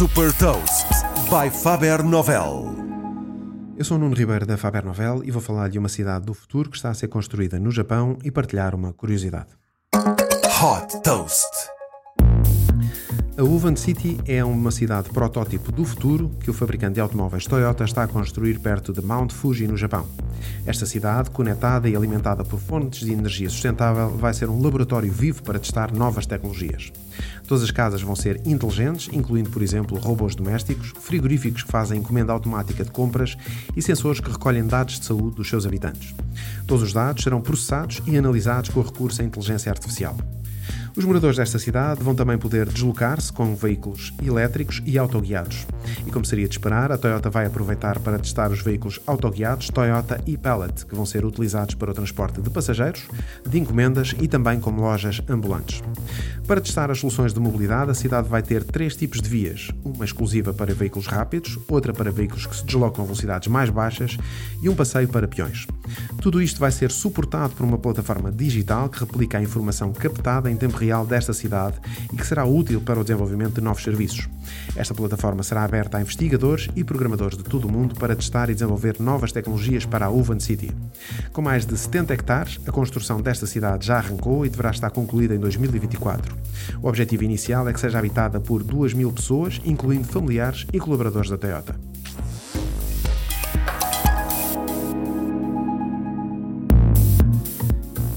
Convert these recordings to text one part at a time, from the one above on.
Super Toast by Faber Novel. Eu sou o Nuno Ribeiro da Faber Novel e vou falar de uma cidade do futuro que está a ser construída no Japão e partilhar uma curiosidade. Hot Toast. A Uvan City é uma cidade protótipo do futuro que o fabricante de automóveis Toyota está a construir perto de Mount Fuji, no Japão. Esta cidade, conectada e alimentada por fontes de energia sustentável, vai ser um laboratório vivo para testar novas tecnologias. Todas as casas vão ser inteligentes, incluindo, por exemplo, robôs domésticos, frigoríficos que fazem encomenda automática de compras e sensores que recolhem dados de saúde dos seus habitantes. Todos os dados serão processados e analisados com recurso à inteligência artificial. Os moradores desta cidade vão também poder deslocar-se com veículos elétricos e autoguiados. E como seria de esperar, a Toyota vai aproveitar para testar os veículos autoguiados Toyota e-Pallet, que vão ser utilizados para o transporte de passageiros, de encomendas e também como lojas ambulantes. Para testar as soluções de mobilidade, a cidade vai ter três tipos de vias: uma exclusiva para veículos rápidos, outra para veículos que se deslocam a velocidades mais baixas e um passeio para peões. Tudo isto vai ser suportado por uma plataforma digital que replica a informação captada em tempo real desta cidade e que será útil para o desenvolvimento de novos serviços. Esta plataforma será aberta a investigadores e programadores de todo o mundo para testar e desenvolver novas tecnologias para a Uvan City. Com mais de 70 hectares, a construção desta cidade já arrancou e deverá estar concluída em 2024. O objetivo inicial é que seja habitada por 2 mil pessoas, incluindo familiares e colaboradores da Toyota.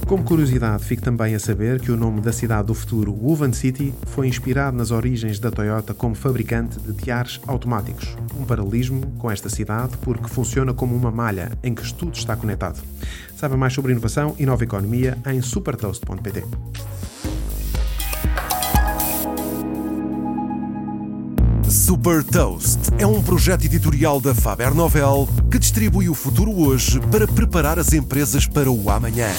Como curiosidade, fique também a saber que o nome da cidade do futuro, Woven City, foi inspirado nas origens da Toyota como fabricante de tiares automáticos. Um paralelismo com esta cidade porque funciona como uma malha em que tudo está conectado. Saiba mais sobre inovação e nova economia em supertoast.pt. Super Toast é um projeto editorial da Faber Novel que distribui o futuro hoje para preparar as empresas para o amanhã.